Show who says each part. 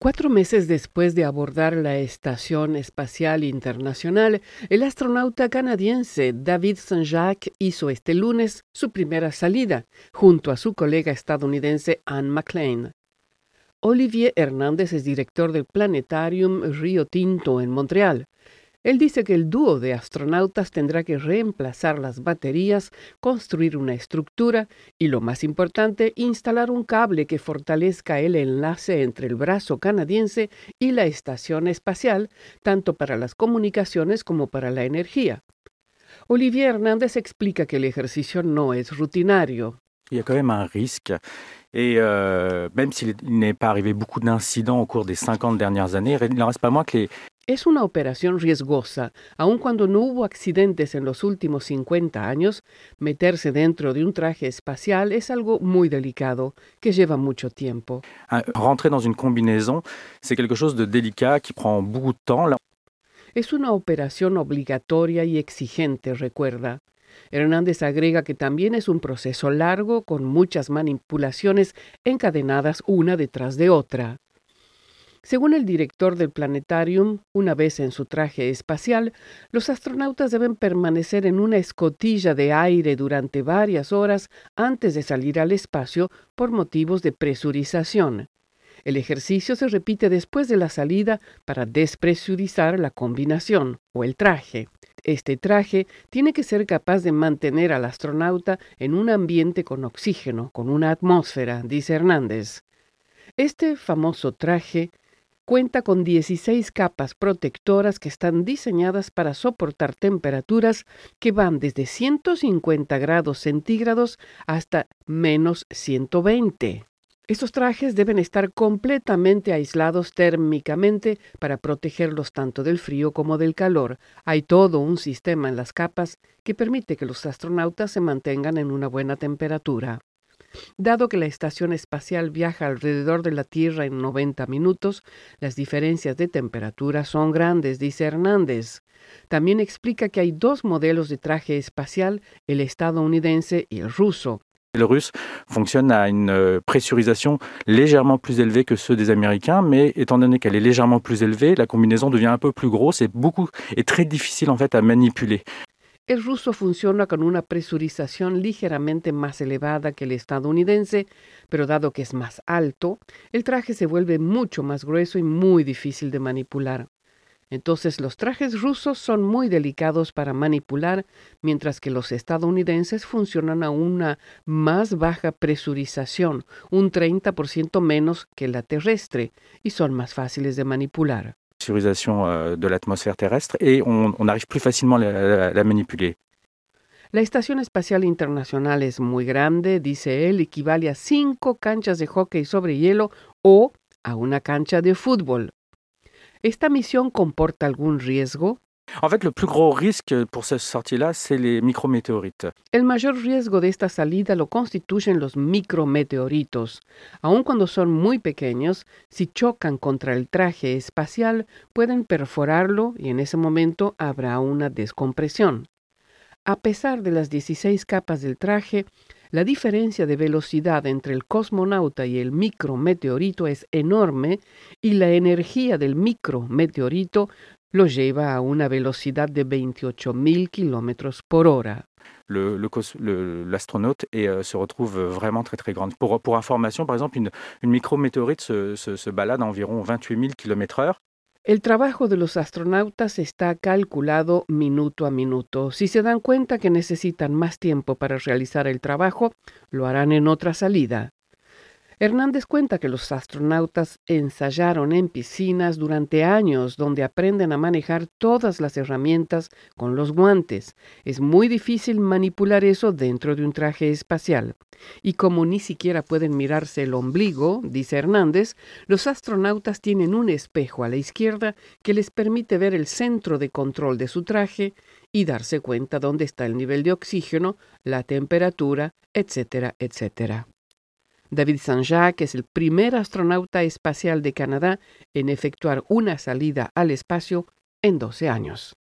Speaker 1: Cuatro meses después de abordar la Estación Espacial Internacional, el astronauta canadiense David Saint-Jacques hizo este lunes su primera salida, junto a su colega estadounidense Anne McLean. Olivier Hernández es director del Planetarium Río Tinto en Montreal. Él dice que el dúo de astronautas tendrá que reemplazar las baterías, construir una estructura y, lo más importante, instalar un cable que fortalezca el enlace entre el brazo canadiense y la estación espacial, tanto para las comunicaciones como para la energía. Olivier Hernández explica que el ejercicio no es rutinario.
Speaker 2: Il y quand même un risque. Et euh, même s'il n'est pas arrivé beaucoup d'incidents au cours des 50 dernières années, il que
Speaker 1: Es una operación riesgosa. Aun cuando no hubo accidentes en los últimos 50 años, meterse dentro de un traje espacial es algo muy delicado, que lleva mucho tiempo.
Speaker 2: Ah, rentrer dans une combinaison, c'est quelque chose de délicat qui prend beaucoup de temps.
Speaker 1: Es una operación obligatoria y exigente, recuerda. Hernández agrega que también es un proceso largo con muchas manipulaciones encadenadas una detrás de otra. Según el director del planetarium, una vez en su traje espacial, los astronautas deben permanecer en una escotilla de aire durante varias horas antes de salir al espacio por motivos de presurización. El ejercicio se repite después de la salida para despresurizar la combinación o el traje. Este traje tiene que ser capaz de mantener al astronauta en un ambiente con oxígeno, con una atmósfera, dice Hernández. Este famoso traje cuenta con 16 capas protectoras que están diseñadas para soportar temperaturas que van desde 150 grados centígrados hasta menos 120. Estos trajes deben estar completamente aislados térmicamente para protegerlos tanto del frío como del calor. Hay todo un sistema en las capas que permite que los astronautas se mantengan en una buena temperatura. Dado que la estación espacial viaja alrededor de la Tierra en 90 minutos, las diferencias de temperatura son grandes, dice Hernández. También explica que hay dos modelos de traje espacial, el estadounidense y el ruso.
Speaker 2: Le russe fonctionne à une euh, pressurisation légèrement plus élevée que ceux des Américains, mais étant donné qu'elle est légèrement plus élevée, la combinaison devient un peu plus grosse et beaucoup est très difficile en fait à manipuler.
Speaker 1: El ruso funciona con una presurización ligeramente más elevada que el estadounidense, pero dado que es más alto, el traje se vuelve mucho más grueso y muy difícil de manipular. Entonces los trajes rusos son muy delicados para manipular, mientras que los estadounidenses funcionan a una más baja presurización, un 30% menos que la terrestre, y son más fáciles de manipular.
Speaker 2: Pressurisation euh, de l'atmosphère terrestre et on, on, arrive plus facilement à la, la, manipuler.
Speaker 1: La Estación Espacial Internacional es muy grande, dice él, equivale a cinco canchas de hockey sobre hielo o a una cancha de fútbol. ¿Esta misión comporta algún riesgo?
Speaker 2: En fait, le plus gros risque pour cette sortie-là, c'est les micrométéorites.
Speaker 1: El mayor riesgo de esta salida lo constituyen los micrometeoritos. Aun cuando son muy pequeños, si chocan contra el traje espacial, pueden perforarlo y en ese momento habrá una descompresión. A pesar de las 16 capas del traje, la diferencia de velocidad entre el cosmonauta y el micrometeorito es enorme y la energía del micrometeorito lo lleva a una velocidad de 28.000 kilómetros por hora.
Speaker 2: L'astronaute le, le, euh, se retrouve vraiment très très grande. Pour, pour information, par exemple, une, une micrométéorite se, se, se, balade à environ 28 000 km heure.
Speaker 1: El trabajo de los astronautas está calculado minuto a minuto. Si se dan cuenta que necesitan más tiempo para realizar el trabajo, lo harán en otra salida. Hernández cuenta que los astronautas ensayaron en piscinas durante años donde aprenden a manejar todas las herramientas con los guantes. Es muy difícil manipular eso dentro de un traje espacial. Y como ni siquiera pueden mirarse el ombligo, dice Hernández, los astronautas tienen un espejo a la izquierda que les permite ver el centro de control de su traje y darse cuenta dónde está el nivel de oxígeno, la temperatura, etcétera, etcétera. David Saint-Jacques es el primer astronauta espacial de Canadá en efectuar una salida al espacio en 12 años.